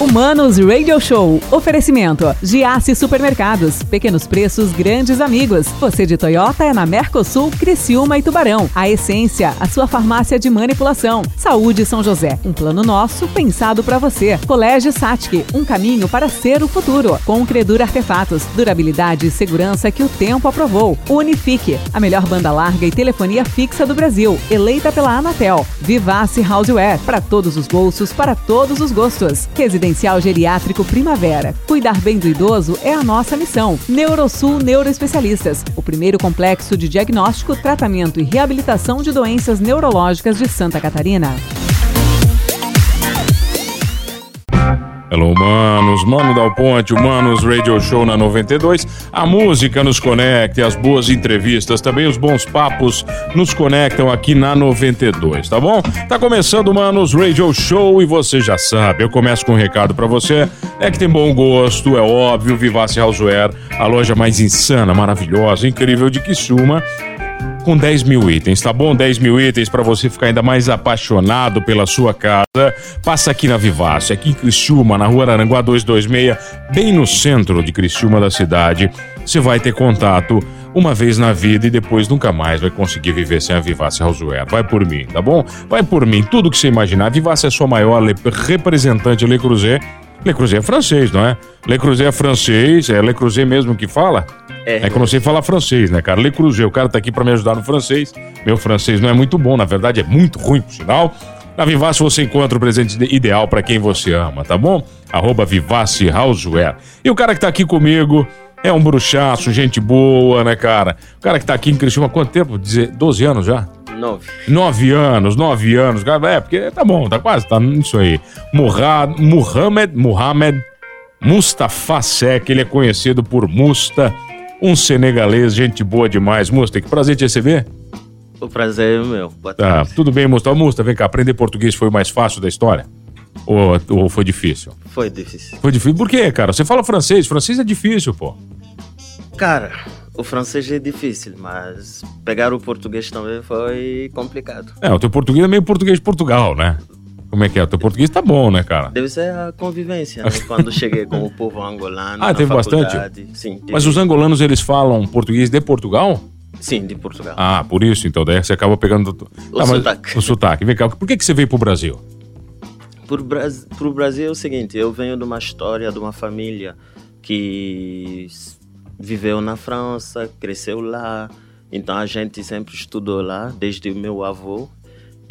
Humanos Radio Show. Oferecimento. Giasse Supermercados. Pequenos preços, grandes amigos. Você de Toyota é na Mercosul, Criciúma e Tubarão. A Essência, a sua farmácia de manipulação. Saúde São José. Um plano nosso pensado para você. Colégio Satic. Um caminho para ser o futuro. Com Credura Artefatos. Durabilidade e segurança que o tempo aprovou. Unifique. A melhor banda larga e telefonia fixa do Brasil. Eleita pela Anatel. Vivace Houseware. Para todos os bolsos, para todos os gostos. Residencial Geriátrico Primavera. Cuidar bem do idoso é a nossa missão. Neurosul Neuroespecialistas, o primeiro complexo de diagnóstico, tratamento e reabilitação de doenças neurológicas de Santa Catarina. Hello, manos, Mano Dal Ponte, Humanos Radio Show na 92. A música nos conecta, as boas entrevistas, também os bons papos nos conectam aqui na 92, tá bom? Tá começando Manos Radio Show e você já sabe, eu começo com um recado para você. É que tem bom gosto, é óbvio, Vivace Houseware, a loja mais insana, maravilhosa, incrível de Kissuma com 10 mil itens, tá bom? 10 mil itens para você ficar ainda mais apaixonado pela sua casa. Passa aqui na Vivace, aqui em Criciúma, na rua Aranguá 226, bem no centro de Criciúma da cidade. Você vai ter contato uma vez na vida e depois nunca mais vai conseguir viver sem a Vivace Houseware. Vai por mim, tá bom? Vai por mim, tudo que você imaginar. A Vivace é a sua maior representante Le Creuset. Le Creuset é francês, não é? Le Creuset é francês, é Le Creuset mesmo que fala? É, é que eu não sei falar francês, né, cara? Le Creuset, o cara tá aqui para me ajudar no francês. Meu francês não é muito bom, na verdade é muito ruim, por sinal. Na Vivace você encontra o presente ideal para quem você ama, tá bom? Arroba Vivace Houseware. E o cara que tá aqui comigo é um bruxaço, gente boa, né, cara? O cara que tá aqui em Criciúma há quanto tempo? 12 anos já? Nove. Nove anos, nove anos. É, porque tá bom, tá quase, tá nisso aí. Murad, Muhammad, Muhammad Mustafa Sek, ele é conhecido por Musta um senegalês, gente boa demais. Musta, que prazer te receber. O prazer é meu. Boa tá, tudo bem, Musta. Musta, vem cá, aprender português foi o mais fácil da história? Ou, ou foi difícil? Foi difícil. Foi difícil? Por quê, cara? Você fala francês, francês é difícil, pô. Cara, o francês é difícil, mas pegar o português também foi complicado. É, o teu português é meio português de Portugal, né? Como é que é? O teu português tá bom, né, cara? Deve ser a convivência, né? Quando cheguei com o povo angolano. Ah, teve bastante? Sim. Teve. Mas os angolanos, eles falam português de Portugal? Sim, de Portugal. Ah, por isso, então. Daí você acaba pegando... O ah, sotaque. O sotaque. Vem cá, por que, que você veio pro Brasil? Por pro Brasil é o seguinte, eu venho de uma história, de uma família que viveu na França, cresceu lá. Então a gente sempre estudou lá, desde o meu avô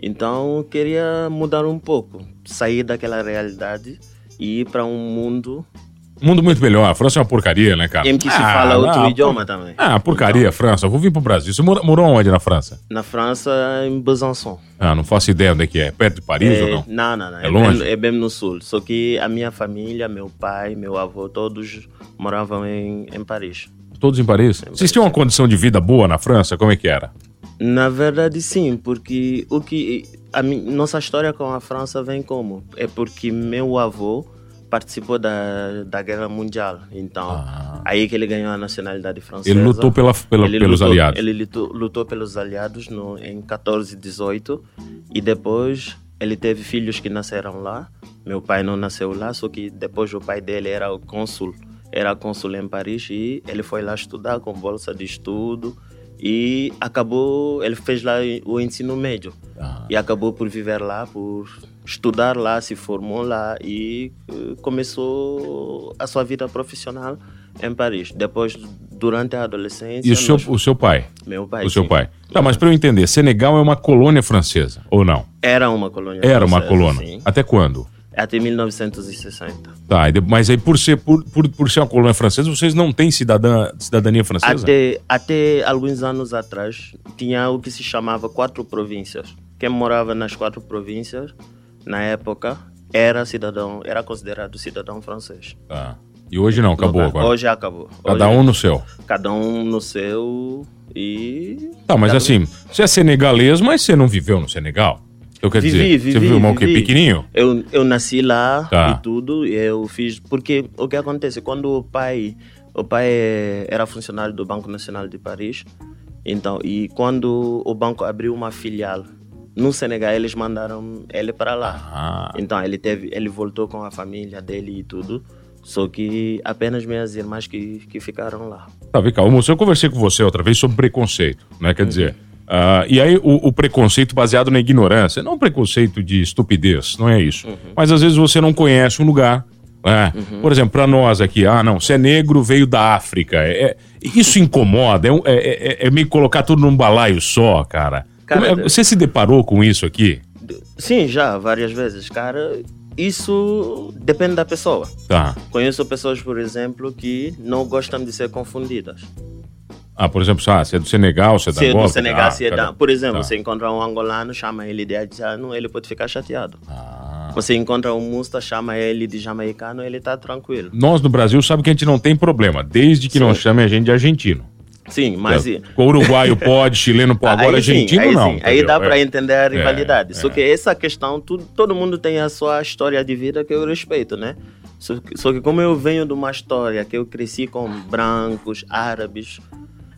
então queria mudar um pouco, sair daquela realidade e ir para um mundo Mundo muito melhor. A França é uma porcaria, né, cara? Em que se ah, fala outro idioma também. Ah, porcaria, então, França. Vou vir pro Brasil. Você morou, morou onde na França? Na França, em Besançon. Ah, não faço ideia onde é que é. Perto de Paris é, ou não? Não, não, não. É, é longe? Bem, é bem no sul. Só que a minha família, meu pai, meu avô, todos moravam em, em Paris. Todos em Paris? Em Vocês tinham uma condição de vida boa na França? Como é que era? Na verdade, sim, porque o que a nossa história com a França vem como? É porque meu avô participou da, da Guerra Mundial. Então, ah. aí que ele ganhou a nacionalidade francesa. Ele lutou pela, pela ele pelos lutou, aliados. Ele lutou, lutou pelos aliados no, em 14 e 18 e depois ele teve filhos que nasceram lá. Meu pai não nasceu lá, só que depois o pai dele era o cônsul, era cônsul em Paris e ele foi lá estudar com bolsa de estudo e acabou, ele fez lá o ensino médio ah. e acabou por viver lá, por estudar lá, se formou lá e uh, começou a sua vida profissional em Paris. Depois, durante a adolescência. E o seu, nós... o seu pai? Meu pai. O seu sim. pai. Tá, mas para eu entender, Senegal é uma colônia francesa ou não? Era uma colônia Era francesa, uma colônia. Sim. Até quando? Até 1960. Tá, mas aí por ser, por, por, por ser uma colônia francesa, vocês não têm cidadã, cidadania francesa? Até, até alguns anos atrás, tinha o que se chamava quatro províncias. Quem morava nas quatro províncias, na época, era cidadão, era considerado cidadão francês. Tá. E hoje não, acabou no, agora? Hoje acabou. Cada hoje, um no seu? Cada um no seu e... Tá, mas assim, você é senegalês, mas você não viveu no Senegal? Eu quero vivi, dizer, vivi, você viu o que pequenininho? Eu, eu nasci lá tá. e tudo, e eu fiz... Porque o que acontece, quando o pai... O pai era funcionário do Banco Nacional de Paris, então, e quando o banco abriu uma filial no Senegal eles mandaram ele para lá. Ah, Então ele teve, ele voltou com a família dele e tudo. Só que apenas minhas irmãs que, que ficaram lá. tá, vem cá, moço, eu conversei com você outra vez sobre preconceito, né? Quer dizer, ah, e aí o, o preconceito baseado na ignorância, não um preconceito de estupidez, não é isso. Mas às vezes você não conhece um lugar. né? Por exemplo, para nós aqui, ah, não, você é negro, veio da África. É, é- isso incomoda, é, é- é- é meio colocar tudo num balaio só, cara. Cara, é- você se deparou com isso aqui? Sim, já, várias vezes, cara. Isso depende da pessoa. Tá. Conheço pessoas, por exemplo, que não gostam de ser confundidas. Ah, por exemplo, ah, você é do Senegal, você é da Se é Angola? do Senegal, ah, se é da... cara. Por exemplo, Tá. você encontra um angolano, chama ele de haitiano, ele pode ficar chateado. Ah. Você encontra um musta, chama ele de jamaicano, ele tá tranquilo. Nós no Brasil sabe que a gente não tem problema, desde que não chame a gente de argentino. Sim, mas... e- O uruguaio pode, chileno pode, agora sim, argentino aí não. sim, aí dá para É. entender a rivalidade. Só é. que essa questão, tudo, todo mundo tem a sua história de vida que eu respeito, né? Só que, só que como eu venho de uma história que eu cresci com brancos, árabes,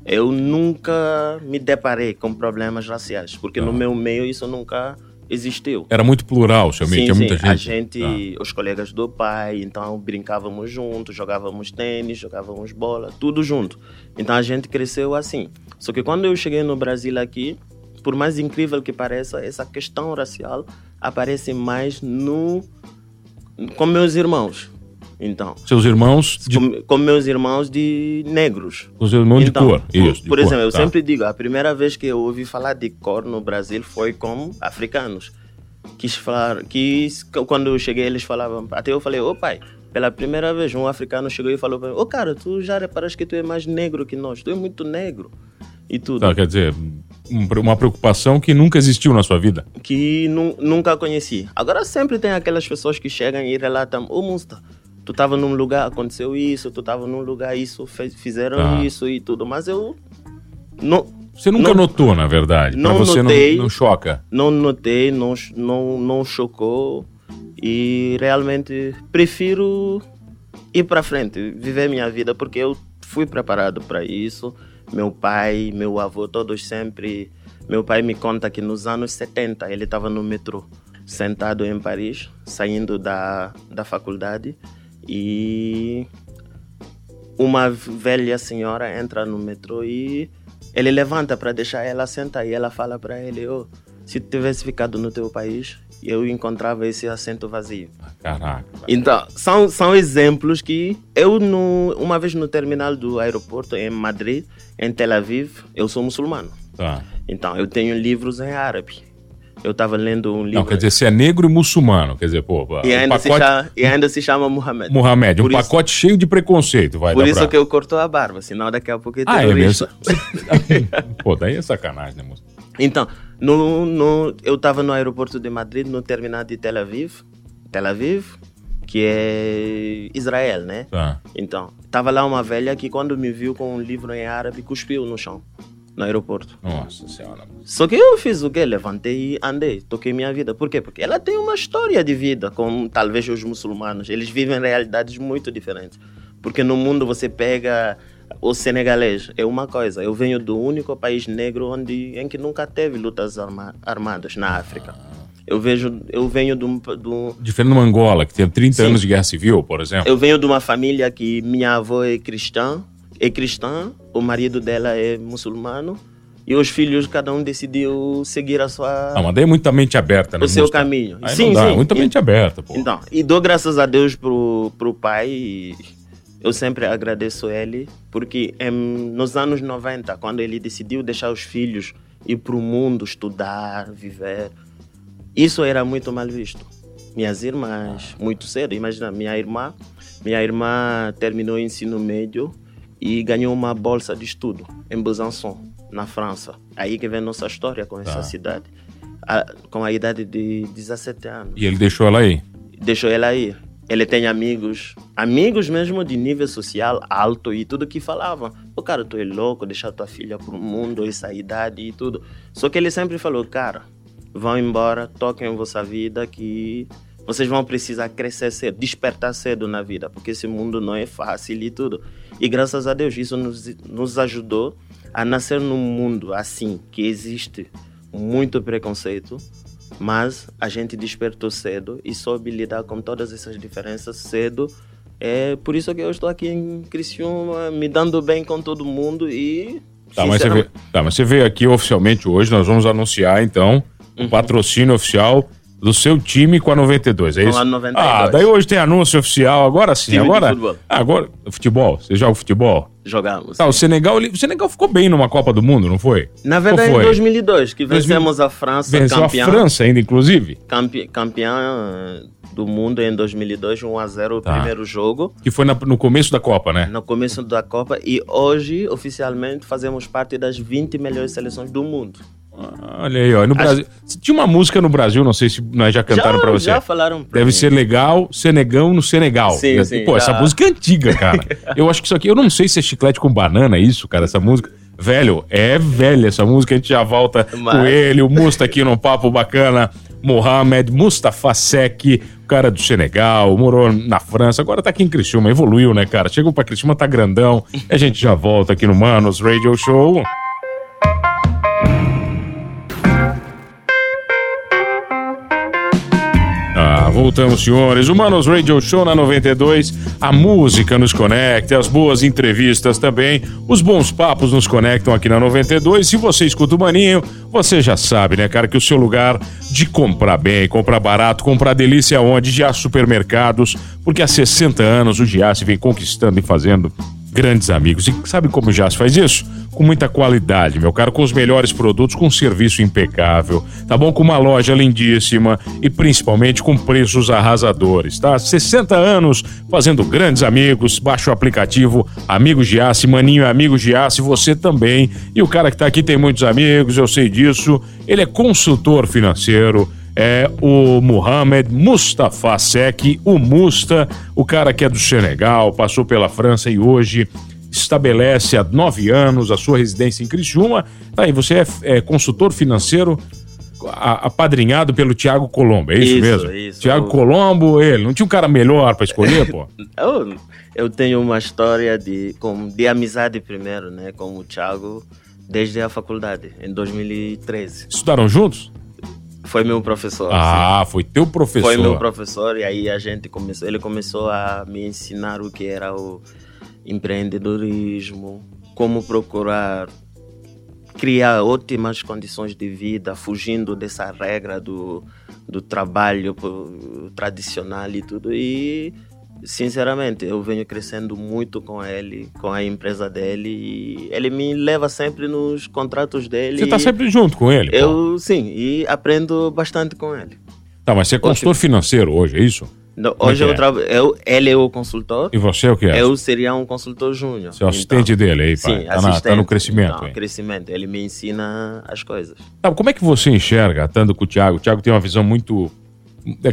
eu nunca me deparei com problemas raciais, porque no Ah. meu meio isso nunca existiu. Era muito plural, seu tinha sim. muita gente. A gente, Ah. os colegas do pai, então brincávamos juntos, jogávamos tênis, jogávamos bola, tudo junto. Então a gente cresceu assim. Só que quando eu cheguei no Brasil aqui, por mais incrível que pareça, essa questão racial aparece mais no com meus irmãos. Então, Seus irmãos de, com, com meus irmãos de negros. os irmãos Então, de cor. por- Isso, de por cor, exemplo, eu tá. sempre digo, a primeira vez que eu ouvi falar de cor no Brasil foi com africanos. Quis falar, quis, quando eu cheguei eles falavam, até eu falei, ô pai, pela primeira vez um africano chegou e falou para mim, ô cara, tu já reparas que tu é mais negro que nós, tu é muito negro. E tudo. Tá, quer dizer, um- uma preocupação que nunca existiu na sua vida. que nu- nunca conheci. Agora sempre tem aquelas pessoas que chegam e relatam, ô Musta, tu estava num lugar, aconteceu isso, tu estava num lugar, isso, fez- fizeram Tá. isso e tudo, mas eu não, Você nunca Não- notou, na verdade. Pra não você notei. não, não choca. não notei, não, não, não chocou e realmente prefiro ir para frente, viver minha vida, porque eu fui preparado para isso. Meu pai, meu avô, todos sempre. Meu pai me conta que nos anos 70 ele estava no metrô, sentado em Paris, saindo da, da faculdade e uma velha senhora entra no metrô e ele levanta para deixar ela sentar e ela fala para ele: oh, se tu tivesse ficado no teu país, eu encontrava esse assento vazio. Caraca. Então, são, são exemplos que eu, no, uma vez no terminal do aeroporto em Madrid, em Tel Aviv, eu sou muçulmano. Tá. Então, eu tenho livros em árabe. Eu estava lendo um livro. Não, quer dizer, você é negro e muçulmano. Quer dizer, pô, e, um ainda se pacote... chama, e ainda se chama Muhammad. Mohamed, um Por isso- pacote cheio de preconceito, vai Por isso pra... que eu corto a barba, senão daqui a pouco é Ah, é mesmo? terrorista. pô, daí é sacanagem, né, moço? Então, no, no, eu estava no aeroporto de Madrid, no terminal de Tel Aviv, Tel Aviv, que é Israel, né? Tá. Então, estava lá uma velha que quando me viu com um livro em árabe, cuspiu no chão, no aeroporto. Nossa senhora. Só que eu fiz o quê? Levantei e andei, toquei minha vida. Por quê? Porque ela tem uma história de vida, como talvez os muçulmanos. Eles vivem realidades muito diferentes. Porque no mundo você pega o senegalês, é uma coisa. Eu venho do único país negro onde, em que nunca teve lutas arma- armadas, na África. Eu, vejo, eu venho de um, do, Diferente de Angola, que tem 30 Sim. anos de guerra civil, por exemplo. eu venho de uma família que minha avó é cristã, é cristã, o marido dela é muçulmano, e os filhos, cada um decidiu seguir a sua, Ah, mas daí é muita mente aberta, né? o seu caminho. Aí sim, não dá, sim. muita mente aberta, pô. Então, e dou graças a Deus pro, pro pai. e Eu sempre agradeço ele, porque em, nos anos 90, quando ele decidiu deixar os filhos ir para o mundo estudar, viver, isso era muito mal visto. Minhas irmãs, muito cedo, imagina, minha irmã, minha irmã terminou o ensino médio e ganhou uma bolsa de estudo em Besançon, na França. Aí que vem nossa história com essa Tá. cidade, a- com a idade de 17 anos E ele deixou ela aí. deixou ela ir. Ele tem amigos, amigos mesmo de nível social alto e tudo que falavam. O cara, tu é louco, deixar tua filha pro mundo, essa idade e tudo. Só que ele sempre falou, cara, vão embora, toquem vossa vida que vocês vão precisar crescer cedo, despertar cedo na vida, porque esse mundo não é fácil e tudo. E graças a Deus isso nos, nos ajudou a nascer num mundo assim, que existe muito preconceito, mas a gente despertou cedo e soube lidar com todas essas diferenças cedo. É por isso que eu estou aqui em Criciúma, me dando bem com todo mundo e. Tá, mas você, veio, tá, mas você veio aqui oficialmente hoje, nós vamos anunciar então o uhum. patrocínio oficial do seu time com a 92, é isso? Com a 92. Ah, daí hoje tem anúncio oficial, agora sim, time agora. Futebol. Agora, futebol, você joga futebol? Jogamos. Tá, o Senegal, o Senegal ficou bem numa Copa do Mundo, não foi? Na verdade, foi? em 2002, que vencemos 2000... a França, Venceu campeã. a França ainda, inclusive? Campe... Campeã do mundo em 2002, 1 a 0 o tá. primeiro jogo. Que foi na, no começo da Copa, né? No começo da Copa e hoje, oficialmente, fazemos parte das 20 melhores seleções do mundo. Olha aí, ó. No Acho... Brasil. Tinha uma música no Brasil, não sei se nós já cantaram já, pra você. Já falaram pra Deve mim. ser legal, Senegão no Senegal. Sim, sim, Pô, já. essa música é antiga, cara. eu acho que isso aqui. Eu não sei se é chiclete com banana, é isso, cara, essa música. Velho, é velha essa música, a gente já volta Mas... com ele, o Musta aqui num papo bacana. Mohamed Mustafa Sek, cara do Senegal, morou na França, agora tá aqui em Criciúma, evoluiu, né, cara? Chegou pra Criciúma, tá grandão. A gente já volta aqui no Manos Radio Show. Voltamos, senhores. Humanos Radio Show na 92. A música nos conecta, as boas entrevistas também. Os bons papos nos conectam aqui na 92. Se você escuta o Maninho, você já sabe, né, cara, que o seu lugar de comprar bem, comprar barato, comprar delícia onde? Já supermercados, porque há 60 anos o Giasse vem conquistando e fazendo grandes amigos. E sabe como já se faz isso? Com muita qualidade, meu caro, com os melhores produtos, com um serviço impecável, tá bom? Com uma loja lindíssima e principalmente com preços arrasadores, tá? 60 anos fazendo grandes amigos, baixa o aplicativo Amigos de Aço, Maninho é Amigos de Aço, você também. E o cara que tá aqui tem muitos amigos, eu sei disso. Ele é consultor financeiro, é o Mohamed Mustafa Sek, o Musta, o cara que é do Senegal, passou pela França e hoje estabelece há nove anos a sua residência em Criciúma. Tá aí, você é, é consultor financeiro apadrinhado pelo Tiago Colombo, é isso, isso mesmo? Isso. Tiago eu... Colombo, ele, não tinha um cara melhor para escolher, pô? eu, eu tenho uma história de, com, de amizade primeiro, né, com o Tiago desde a faculdade, em 2013. Estudaram juntos? Foi meu professor. Ah, sim. foi teu professor. Foi meu professor e aí a gente começou, ele começou a me ensinar o que era o empreendedorismo, como procurar criar ótimas condições de vida, fugindo dessa regra do, do trabalho tradicional e tudo. E sinceramente, eu venho crescendo muito com ele, com a empresa dele e ele me leva sempre nos contratos dele. Você está sempre junto com ele? Eu pô. sim, e aprendo bastante com ele. Tá, mas você é consultor financeiro hoje, é isso? É hoje eu, é? trabalho, eu ele é o consultor. E você é o que é? Eu seria um consultor júnior. Você é o assistente então, dele aí, pai. Sim, tá, na, tá no crescimento. Então, crescimento. Ele me ensina as coisas. Tá, como é que você enxerga, estando com o Thiago? O Thiago tem uma visão muito é,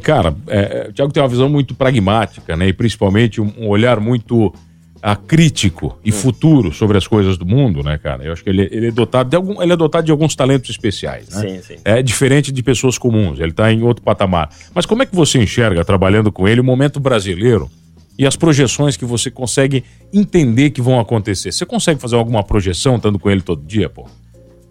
cara, é, o Thiago tem uma visão muito pragmática, né? E principalmente um, um olhar muito a, ah, crítico e hum. futuro sobre as coisas do mundo, né, cara? Eu acho que ele, ele, é dotado de algum, ele é dotado de alguns talentos especiais, né? Sim, sim. É diferente de pessoas comuns, ele está em outro patamar. Mas como é que você enxerga, trabalhando com ele, o momento brasileiro e as projeções que você consegue entender que vão acontecer? Você consegue fazer alguma projeção estando com ele todo dia, pô?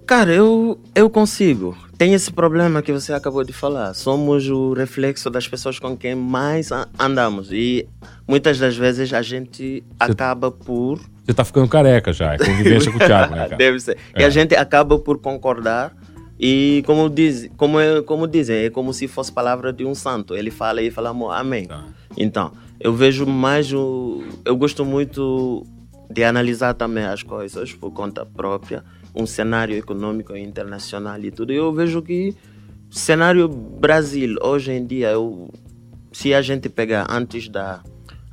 Cara, eu, eu consigo. Tem esse problema que você acabou de falar. Somos o reflexo das pessoas com quem mais andamos. E muitas das vezes a gente acaba por. Você tá ficando careca já, é convivência com o Thiago, né, cara? Deve ser. É. E a gente acaba por concordar. E como, diz, como, é, como dizem, é como se fosse palavra de um santo. Ele fala e falamos amém. Tá. Então, eu vejo mais o. Eu gosto muito de analisar também as coisas por conta própria um cenário econômico internacional e tudo. Eu vejo que cenário Brasil hoje em dia, eu, se a gente pegar antes da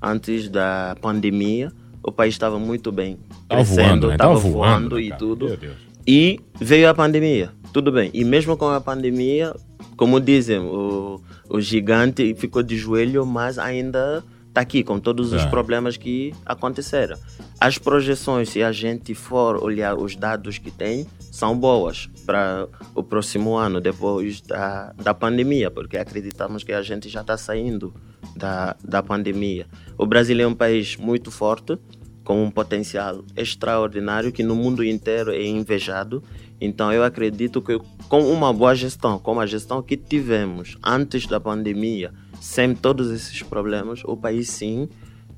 antes da pandemia, o país estava muito bem, tava crescendo, estava voando, voando e tudo. E veio a pandemia, tudo bem. E mesmo com a pandemia, como dizem, o, o gigante ficou de joelho, mas ainda está aqui com todos os é. problemas que aconteceram. As projeções, se a gente for olhar os dados que tem, são boas para o próximo ano, depois da, da pandemia, porque acreditamos que a gente já está saindo da, da pandemia. O Brasil é um país muito forte, com um potencial extraordinário que no mundo inteiro é invejado. Então eu acredito que com uma boa gestão, como a gestão que tivemos antes da pandemia, sem todos esses problemas, o país sim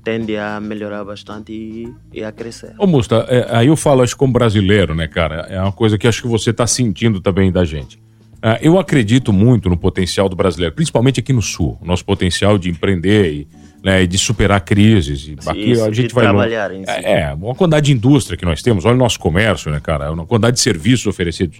tende a melhorar bastante e, e a crescer. Ô Musta, é, aí eu falo acho como brasileiro, né, cara? É uma coisa que acho que você está sentindo também da gente. É, eu acredito muito no potencial do brasileiro, principalmente aqui no Sul, nosso potencial de empreender e né, e de superar crises. E aqui Isso, a gente vai trabalhar em si. é, é, uma quantidade de indústria que nós temos, olha o nosso comércio, né, cara? Uma quantidade de serviços oferecidos.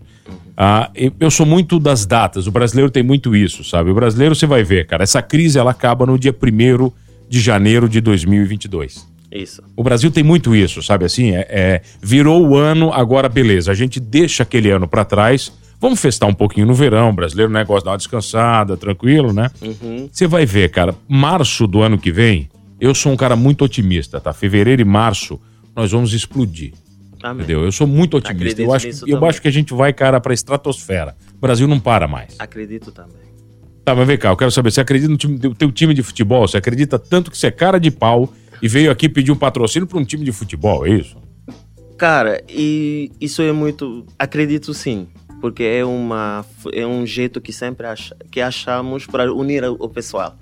Ah, eu- sou muito das datas, o brasileiro tem muito isso, sabe? O brasileiro, você vai ver, cara, essa crise ela acaba no dia 1 de janeiro de 2022. Isso. O Brasil tem muito isso, sabe assim? É, é, virou o ano, agora beleza. A gente deixa aquele ano pra trás. Vamos festar um pouquinho no verão. O brasileiro né, gosta de dar uma descansada, tranquilo, né? Uhum. Você vai ver, cara, março do ano que vem, eu sou um cara muito otimista, tá? Fevereiro e março, nós vamos explodir. Amém. Entendeu? Eu sou muito otimista. Acredito Eu acho, eu também. acho que a gente vai, cara, pra estratosfera. O Brasil não para mais. Acredito também. Tá, mas vem cá, eu quero saber, você acredita no time, teu time de futebol? Você acredita tanto que você é cara de pau e veio aqui pedir um patrocínio para um time de futebol, é isso? Cara, e isso é muito. Acredito sim, porque é uma é um jeito que sempre acha, que achamos para unir o pessoal,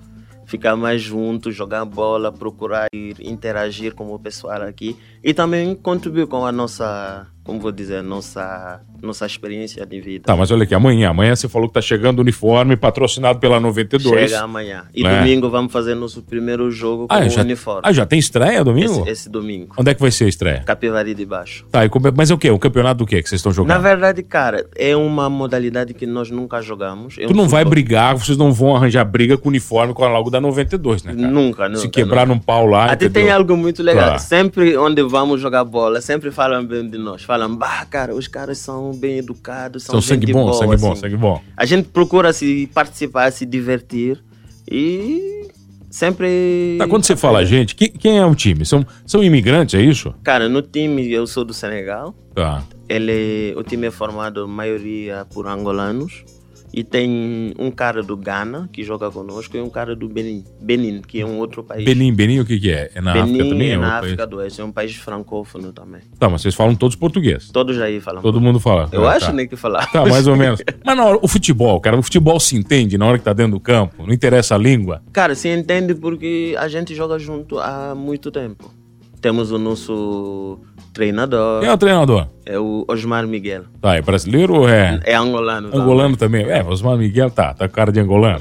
ficar mais juntos, jogar bola, procurar ir, interagir com o pessoal aqui. E também contribuir com a nossa, como vou dizer, nossa nossa experiência de vida. Tá, mas olha aqui, amanhã, amanhã você falou que tá chegando o uniforme patrocinado pela 92. Chega amanhã. E É. domingo vamos fazer nosso primeiro jogo com Ah, o já, uniforme. ah, já tem estreia domingo? esse, esse domingo. Onde é que vai ser a estreia? Capivari de Baixo. Tá, e como mas é o quê? O campeonato do quê que vocês estão Na jogando? verdade, cara, é uma modalidade que nós nunca jogamos. É Tu um não vai futebol- brigar, vocês não vão arranjar briga com o uniforme com a logo da 92, né, cara? Nunca, nunca. Se quebrar num pau lá, Até entendeu? tem algo muito legal. Claro. Sempre onde vamos jogar bola, sempre falam bem de nós. Falam, bah, cara, os caras são bem educados, são, São sangue bom, boa, sangue bom, assim. sangue bom. A gente procura se participar, se divertir e sempre. Tá, quando você fala gente, que- quem é o time? São, são imigrantes, é isso? Cara, no time eu sou do Senegal. Tá. Ele, o time é formado maioria por angolanos. E tem um cara do Ghana que joga conosco e um cara do Benin, Benin que é um outro país. Benin, Benin o que que é? É na Benin África também? é É na África país? do Oeste, é um país francófono também. Tá, mas vocês falam todos português. Todos aí falam. Todo mundo fala. Eu Ah, acho tá. nem que falar. Tá, mais ou menos. Mas na hora, o futebol, cara, o futebol se entende na hora que tá dentro do campo, não interessa a língua. Cara, se entende porque a gente joga junto há muito tempo. Temos o nosso treinador, Quem é o treinador? é o Osmar Miguel. Tá, é brasileiro ou é É angolano. também. angolano também? É, Osmar Miguel tá, tá com cara de angolano.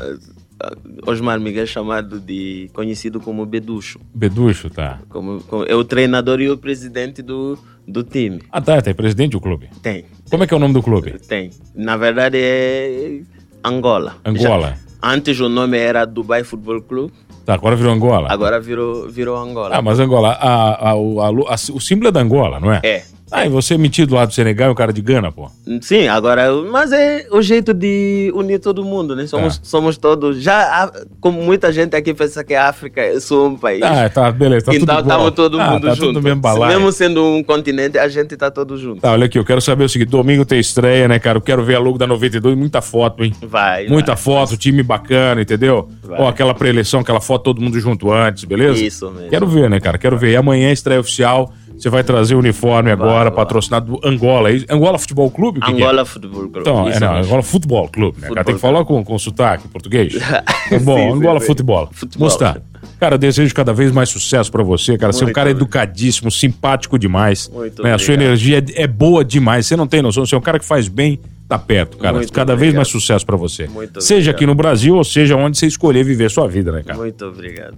Osmar Miguel é chamado de conhecido como Beducho. Beducho, tá. Como, como- é o treinador e o presidente do, do time. Ah, tá, tem presidente do clube. Tem, Como é que é o nome do clube? tem. Na verdade é Angola. Angola. Já- antes o nome era Dubai Futebol Clube, Tá, agora virou Angola. agora virou, virou Angola. Ah, mas Angola, a, a, a- o símbolo é da Angola, não é? É. Ah, e você é metido lá do Senegal e o cara de Gana, pô. Sim, agora, mas é o jeito de unir todo mundo, né? Somos, Tá. somos todos. Já, como muita gente aqui pensa que a África é só um país. Ah, tá, beleza, tá tudo então estamos todo Ah, mundo tá junto. tudo mesmo balaio. Mesmo sendo um continente, a gente tá todo junto. Tá, olha aqui, eu quero saber o seguinte, domingo tem estreia, né, cara? Eu quero ver a logo da 92, muita foto, hein? Vai. Muita vai. foto, time bacana, entendeu? Vai. Ó, aquela pré-eleição, aquela foto todo mundo junto antes, beleza? Isso mesmo. Quero ver, né, cara? Quero ver. E amanhã estreia oficial. Você vai trazer o uniforme agora, vai. patrocinado do Angola. é? Angola Futebol Clube? Que que é? Angola Futebol Clube. Então, é, não. Angola Futebol Clube, né? cara? Tem que falar com, com sotaque em português. Tá bom, Sim, Angola sim. Futebol. Futebol. Mostrar. Cara, desejo cada vez mais sucesso pra você, cara. Você é um Muito cara obrigado. educadíssimo, simpático demais. Muito né? A sua energia é, é boa demais. Você não tem noção. Você é um cara que faz bem, tá perto, cara. Muito cada vez obrigado. mais sucesso pra você. Muito seja obrigado. aqui no Brasil ou seja onde você escolher viver sua vida, né, cara? Muito obrigado.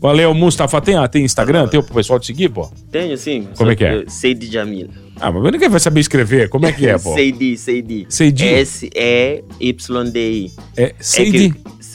Valeu, Mustafa. Tem, ah, tem Instagram? Tem o pessoal te seguir, pô? Tenho sim. Como é que é? Seidi Jamil. Ah, mas ninguém vai saber escrever. Como é que é, pô? Seidi, Seidi. Seidi? S-E-Y-D-I. É É Seidi.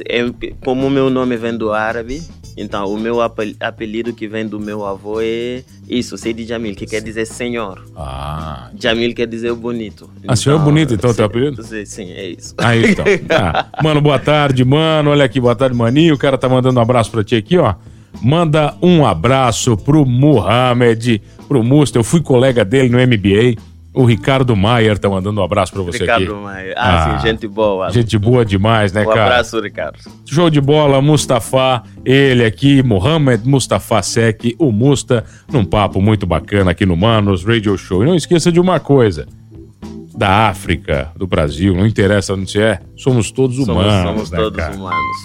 é que- como o meu nome vem do árabe, então o meu apel- apelido que vem do meu avô é isso, Seidi Jamil, que quer dizer senhor. Ah, Jamil quer dizer o bonito. Ah, senhor é bonito, então, teu apelido? Sim, sim, é isso. Aí, então. Ah, mano, boa tarde, mano. Olha aqui, boa tarde, maninho. O cara tá mandando um abraço pra ti aqui, ó. Manda um abraço pro Mohamed, pro Musta. Eu fui colega dele no MBA. O Ricardo Maier tá mandando um abraço pra você Ricardo aqui. Maia. Ah, Ah, sim, gente boa. Gente boa demais, né, um cara? abraço, Ricardo. Show de bola, Mustafa, ele aqui, Mohamed Mustafa Sek, o Musta, num papo muito bacana aqui no Manos Radio Show. E não esqueça de uma coisa: da África, do Brasil, não interessa onde você é, somos todos Somos, humanos. somos né, todos cara? humanos.